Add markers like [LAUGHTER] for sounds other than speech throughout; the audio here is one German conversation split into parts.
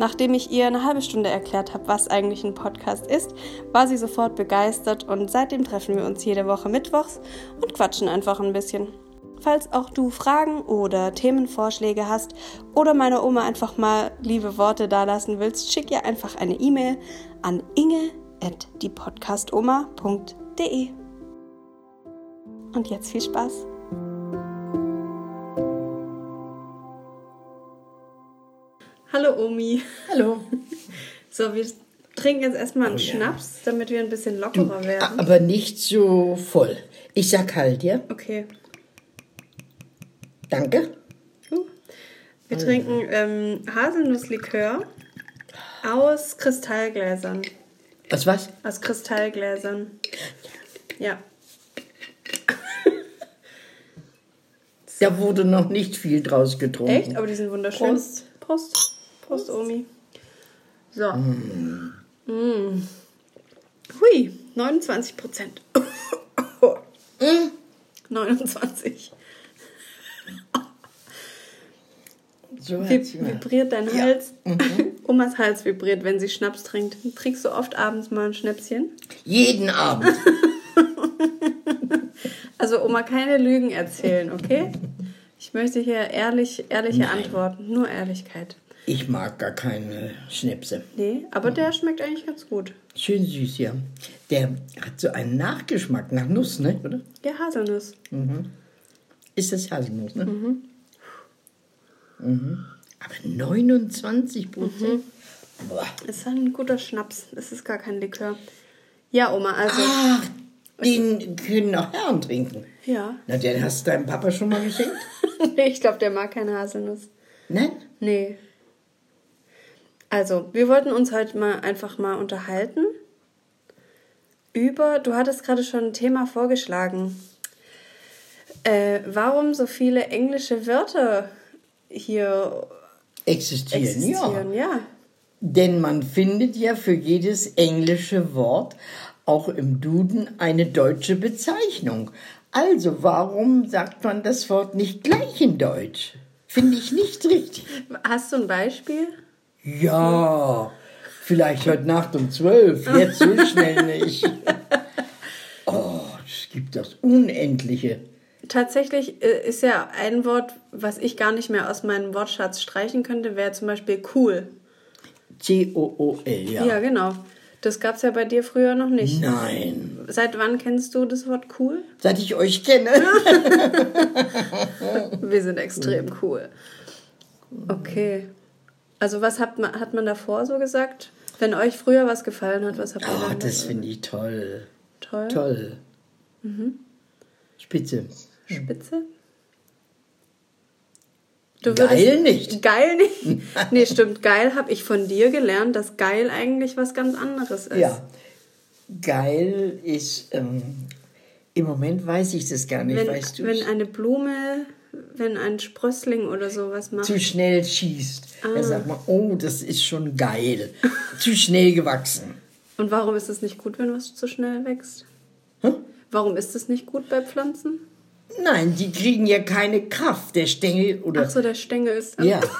Nachdem ich ihr eine halbe Stunde erklärt habe, was eigentlich ein Podcast ist, war sie sofort begeistert und seitdem treffen wir uns jede Woche mittwochs und quatschen einfach ein bisschen. Falls auch du Fragen oder Themenvorschläge hast oder meiner Oma einfach mal liebe Worte dalassen willst, schick ihr einfach eine E-Mail an inge@diepodcastoma.de. Und jetzt viel Spaß. Hallo Omi. Hallo. [LAUGHS] So, wir trinken jetzt erstmal einen Oh ja. Schnaps, damit wir ein bisschen lockerer werden. Aber nicht so voll. Ich sag halt, ja? Okay. Danke. Uh. Wir trinken ähm, Haselnusslikör aus Kristallgläsern. Was, was? Aus Kristallgläsern. Ja. [LAUGHS] Da wurde noch nicht viel draus getrunken. Echt? Aber die sind wunderschön. Prost. Prost. Prost, Omi. So. Mm. Hui, 29 Prozent. [COUGHS] 29. So Wie, hat sie mal. vibriert dein Ja. Mhm. Hals? [LAUGHS] Omas Hals vibriert, wenn sie Schnaps trinkt. Trinkst du oft abends mal ein Schnäpschen? Jeden Abend. [LAUGHS] Also Oma, keine Lügen erzählen, okay? Ich möchte hier ehrlich, ehrliche Nein. Antworten. Nur Ehrlichkeit. Ich mag gar keine Schnäpse. Nee, aber der schmeckt eigentlich ganz gut. Schön süß, ja. Der hat so einen Nachgeschmack nach Nuss, ne? Oder? Ja, Haselnuss. Ist das Haselnuss, ne? Mhm. Aber 29 Prozent? Boah. Ist ein guter Schnaps. Es ist gar kein Likör. Ja, Oma, also. Ach, den können auch Herren trinken. Ja. Na, den hast du deinem Papa schon mal geschenkt? [LAUGHS] nee, ich glaube, der mag keine Haselnuss. Nein? Nee. Also, wir wollten uns heute mal einfach mal unterhalten über, du hattest gerade schon ein Thema vorgeschlagen. Äh, warum so viele englische Wörter hier Existieren, ja. existieren? Ja. Denn man findet ja für jedes englische Wort auch im Duden eine deutsche Bezeichnung. Also warum sagt man das Wort nicht gleich in Deutsch? Finde ich nicht richtig. Hast du ein Beispiel? Ja, vielleicht heute Nacht um zwölf, jetzt so schnell nicht. [LAUGHS] Oh, es gibt das Unendliche. Tatsächlich äh, ist ja ein Wort, was ich gar nicht mehr aus meinem Wortschatz streichen könnte, wäre zum Beispiel cool. C-O-O-L, ja. Ja, genau. Das gab es ja bei dir früher noch nicht. Nein. Seit wann kennst du das Wort cool? Seit ich euch kenne. [LAUGHS] Wir sind extrem cool. Okay. Also was hat man, hat man davor so gesagt? Wenn euch früher was gefallen hat, was habt ihr Oh, das da- finde ich toll. toll? Toll. Spitze. Spitze? Du Geil nicht. Geil nicht? [LAUGHS] nee, stimmt. Geil habe ich von dir gelernt, dass geil eigentlich was ganz anderes ist. Ja. Geil ist, ähm, im Moment weiß ich das gar nicht, Wenn, weißt du? wenn eine Blume, wenn ein Sprössling oder sowas macht. zu schnell schießt. Ah. Da sagt man, oh, das ist schon geil. zu schnell gewachsen. Und warum ist es nicht gut, wenn was zu schnell wächst? Hä? Warum ist es nicht gut bei Pflanzen? Nein, die kriegen ja keine Kraft. Der Stängel oder. Ach so, der Stängel ist. Ja. [LAUGHS]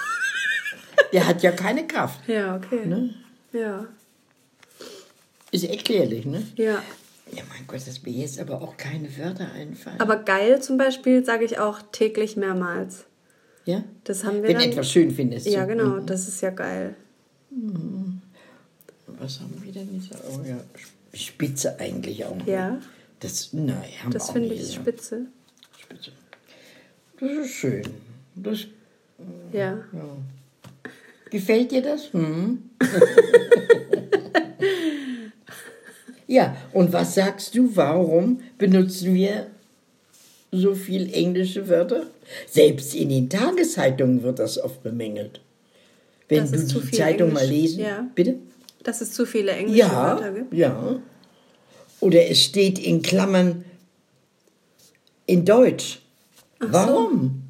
Der hat ja keine Kraft. Ja, okay. Ne? Ja. Ist erklärlich, ne? Ja. Ja, mein Gott, dass mir jetzt aber auch keine Wörter einfallen. Aber geil zum Beispiel sage ich auch täglich mehrmals. ja? Das haben wir Wenn dann. etwas schön findest. ja, genau. Das ist ja geil. Was haben wir denn jetzt? Oh ja, Spitze eigentlich auch. Ja. Das, nein, haben wir Das finde ich gesagt. spitze. Spitze. Das ist schön. Das, Ja. gefällt dir das? Hm? [LAUGHS] ja, und was sagst du, warum benutzen wir so viel englische Wörter? Selbst in den Tageszeitungen wird das oft bemängelt. Wenn Das du die Zeitung Englisch. mal lesen, Ja. bitte? Dass es zu viele englische Ja, Wörter gibt? ja. Oder es steht in Klammern in Deutsch. Warum?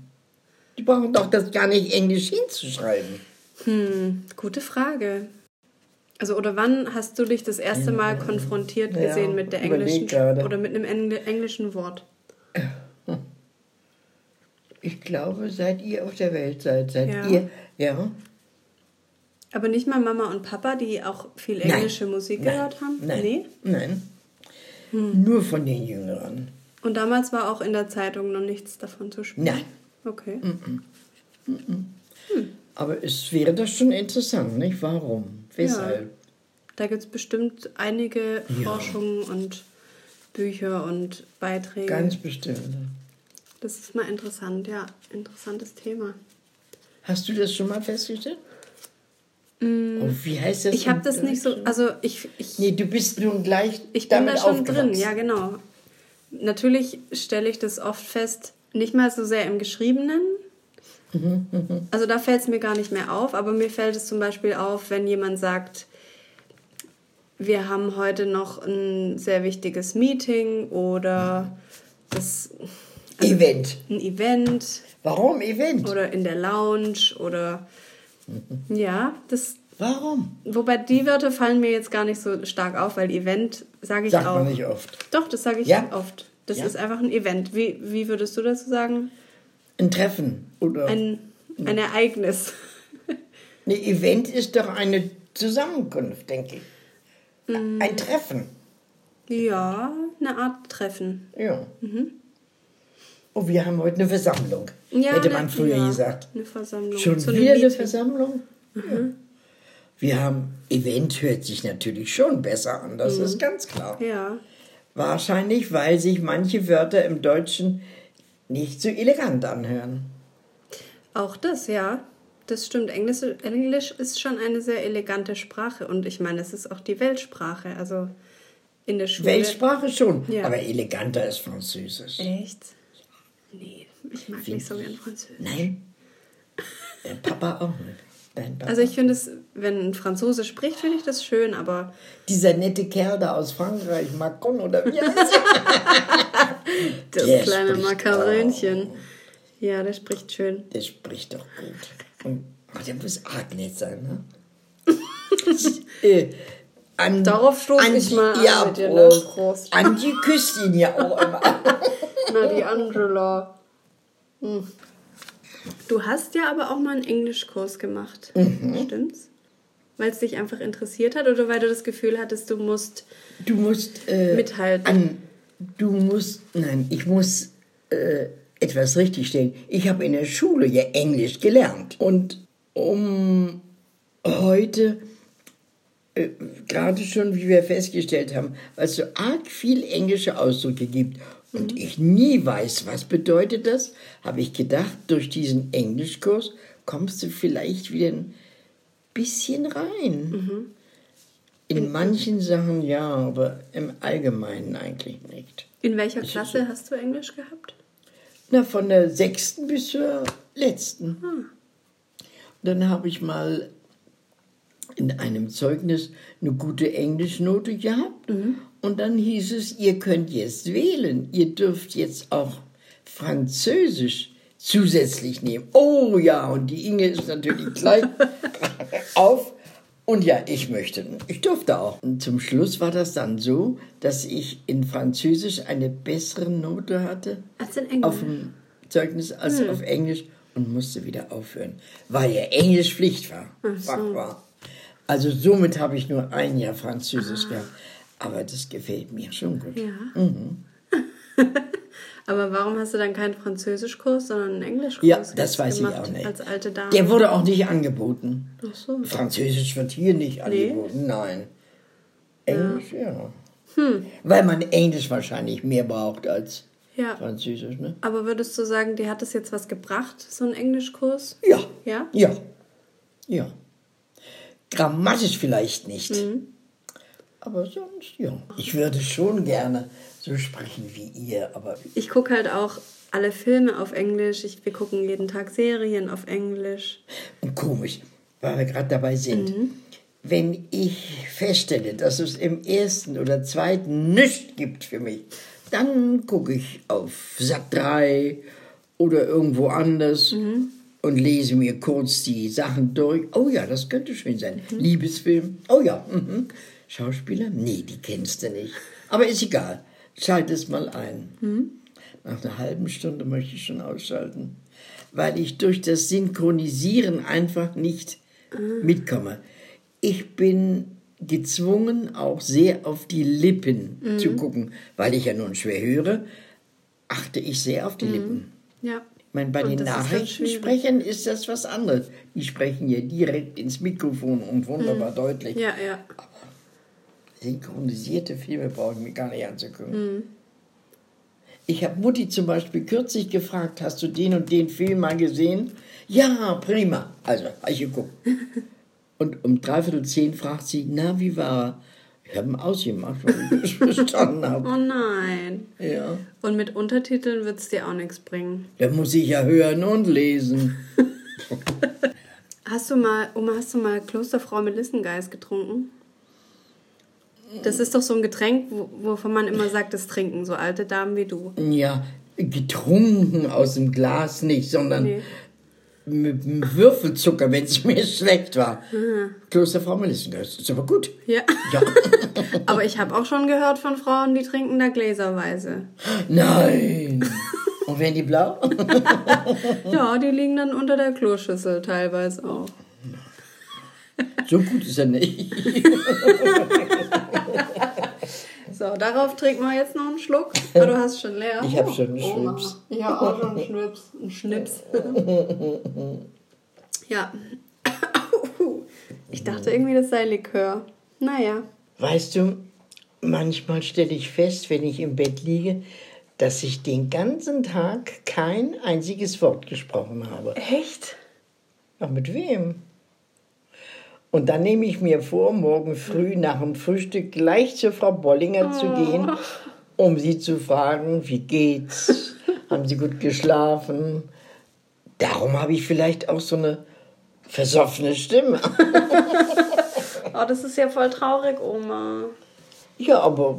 Die brauchen doch das gar nicht Englisch hinzuschreiben. Hm, gute Frage. Also, oder wann hast du dich das erste Mal konfrontiert Ja, gesehen mit der englischen gerade. oder mit einem Engl englischen Wort? Ich glaube, seit ihr auf der Welt seid, seit Ja. ihr, ja. Aber nicht mal Mama und Papa, die auch viel Nein. englische Musik Nein. gehört haben? Nein. Nee? Nein. Nur von den Jüngeren. Und damals war auch in der Zeitung noch nichts davon zu spüren? Nein. Okay. Aber es wäre doch schon interessant, nicht? Warum? Weshalb? Da gibt es bestimmt einige Ja. Forschungen und Bücher und Beiträge. Ganz bestimmt. Das ist mal interessant, ja. Interessantes Thema. Hast du das schon mal festgestellt? Oh, wie heißt das? Mm. Ich habe das nicht so, also ich, ich, Nee, du bist nun gleich ich bin da schon drin, ja genau. Natürlich stelle ich das oft fest, nicht mal so sehr im Geschriebenen. Also da fällt es mir gar nicht mehr auf, aber mir fällt es zum Beispiel auf, wenn jemand sagt, wir haben heute noch ein sehr wichtiges Meeting oder das, Event. ein Event Warum Event? oder in der Lounge oder ja, das Warum? wobei die Wörter fallen mir jetzt gar nicht so stark auf, weil Event sage ich Sagt auch. man nicht oft. Doch, das sage ich Ja? oft. Das Ja? ist einfach ein Event. Wie, wie würdest du dazu sagen? Ein Treffen oder Ein, ein Ereignis. ein Event ist doch eine Zusammenkunft, denke ich. Mm. Ein Treffen. Ja, eine Art Treffen. Ja. Oh, wir haben heute eine Versammlung. Mhm. Ja, hätte eine- man früher ja, gesagt. Eine Versammlung. Schon einem wieder eine Meeting. Versammlung? Ja. Wir haben, Event hört sich natürlich schon besser an, das ist ganz klar. Ja. Wahrscheinlich, weil sich manche Wörter im Deutschen nicht so elegant anhören. Auch das, ja. Das stimmt. Englisch, Englisch ist schon eine sehr elegante Sprache und ich meine, es ist auch die Weltsprache. Also in der Schule. Weltsprache schon, Ja. aber eleganter ist Französisch. Echt? Nee, ich mag nicht so gern Französisch. Nein? Dein Papa auch nicht. Papa. Also ich finde es, wenn ein Franzose spricht, finde ich das schön, aber Dieser nette Kerl da aus Frankreich, Macron oder wie heißt [LAUGHS] [LAUGHS] das Der kleine Makarönchen. Ja, der spricht schön. Der spricht doch gut. Und, oh, der muss arg nett sein, ne? [LAUGHS] äh, an, Darauf stoß an ich mal an ja, mit dir, ne? Prost. An die küsst ihn ja auch immer. Na, die Angela. Hm. Du hast ja aber auch mal einen Englischkurs gemacht. Mhm. Stimmt's? Weil es dich einfach interessiert hat oder weil du das Gefühl hattest, du musst. Du musst äh, Mithalten. An, du musst, nein, ich muss äh, etwas richtigstellen. Ich habe in der Schule ja Englisch gelernt. Und um heute, äh, gerade schon, wie wir festgestellt haben, weil es so arg viel englische Ausdrücke gibt und ich nie weiß, was bedeutet das, habe ich gedacht, durch diesen Englischkurs kommst du vielleicht wieder ein bisschen rein. In manchen Sachen ja, aber im Allgemeinen eigentlich nicht. In welcher Klasse hast du Englisch gehabt? Na, von der sechsten bis zur letzten. Dann habe ich mal in einem Zeugnis eine gute Englischnote gehabt. Und dann hieß es, ihr könnt jetzt wählen. Ihr dürft jetzt auch Französisch zusätzlich nehmen. Oh ja, und die Inge ist natürlich gleich [LAUGHS] auf. Und ja, ich möchte, ich durfte auch. Und zum Schluss war das dann so, dass ich in Französisch eine bessere Note hatte Als in Englisch. auf dem Zeugnis als auf Englisch und musste wieder aufhören, weil ja Englisch Pflicht war, Fach war. Also somit habe ich nur ein Jahr Französisch gehabt. Aber das gefällt mir schon gut. Ja. [LAUGHS] aber warum hast du dann keinen Französischkurs, sondern einen Englischkurs Ja, das weiß gemacht, ich auch nicht. Als alte Dame. Der wurde auch nicht angeboten. Ach so. Französisch wird hier nicht angeboten, nein. Englisch, ja. Weil man Englisch wahrscheinlich mehr braucht als Ja. Französisch, ne? Aber würdest du sagen, dir hat das jetzt was gebracht, so ein Englischkurs? Ja. Ja? Ja. Ja. Grammatisch vielleicht nicht. Mhm. Aber sonst, ja. Ich würde schon gerne so sprechen wie ihr, aber Ich gucke halt auch alle Filme auf Englisch. Ich, wir gucken jeden Tag Serien auf Englisch. und komisch, weil wir gerade dabei sind. Mhm. wenn ich feststelle, dass es im ersten oder zweiten nichts gibt für mich, dann gucke ich auf Sat 3 oder irgendwo anders und lese mir kurz die Sachen durch. Oh ja, das könnte schön sein. Liebesfilm. Oh ja. Mhm. Schauspieler? Nee, die kennst du nicht. Aber ist egal. Schalt es mal ein. Nach einer halben Stunde möchte ich schon ausschalten, weil ich durch das Synchronisieren einfach nicht mitkomme. Ich bin gezwungen, auch sehr auf die Lippen zu gucken, weil ich ja nun schwer höre, achte ich sehr auf die Lippen. Ja. Ich meine, bei Und den Nachrichtensprechern ist das was anderes. Die sprechen ja direkt ins Mikrofon und wunderbar deutlich. Ja, ja. Synchronisierte Filme brauche ich mir gar nicht anzugucken. Ich habe Mutti zum Beispiel kürzlich gefragt, hast du den und den Film mal gesehen? Ja, prima. Also, habe ich geguckt. [LAUGHS] und um dreiviertel zehn fragt sie, na, wie war er? Ich habe ihn ausgemacht, weil ich das [LAUGHS] verstanden habe. Oh nein. Ja. Und mit Untertiteln wird es dir auch nichts bringen. Da muss ich ja hören und lesen. [LAUGHS] Hast du mal, Oma, hast du mal Klosterfrau Melissengeist getrunken? Das ist doch so ein Getränk, wo- wovon man immer sagt, das trinken so alte Damen wie du. Ja, getrunken aus dem Glas nicht, sondern Nee. mit dem Würfelzucker, wenn es [LAUGHS] mir schlecht war. Klosterfrau Melissengeist, ist aber gut. Ja. Ja. [LAUGHS] Aber ich habe auch schon gehört von Frauen, die trinken da gläserweise. Nein. Und werden die blau? [LAUGHS] Ja, die liegen dann unter der Kloschüssel teilweise auch. so gut ist er nicht. So, darauf trinken wir jetzt noch einen Schluck. Aber du hast schon leer. Ich hab schon einen Oma. Schnips. Ich habe auch schon einen [LAUGHS] Schnips. Einen Schnips. [LAUGHS] ja. Ich dachte irgendwie, das sei Likör. Naja. Weißt du, manchmal stelle ich fest, wenn ich im Bett liege, dass ich den ganzen Tag kein einziges Wort gesprochen habe. Echt? Ach, mit wem? Und dann nehme ich mir vor, morgen früh nach dem Frühstück gleich zur Frau Bollinger zu gehen, um sie zu fragen, wie geht's? Haben sie gut geschlafen? Darum habe ich vielleicht auch so eine versoffene Stimme. [LAUGHS] Oh, das ist ja voll traurig, Oma. Ja, aber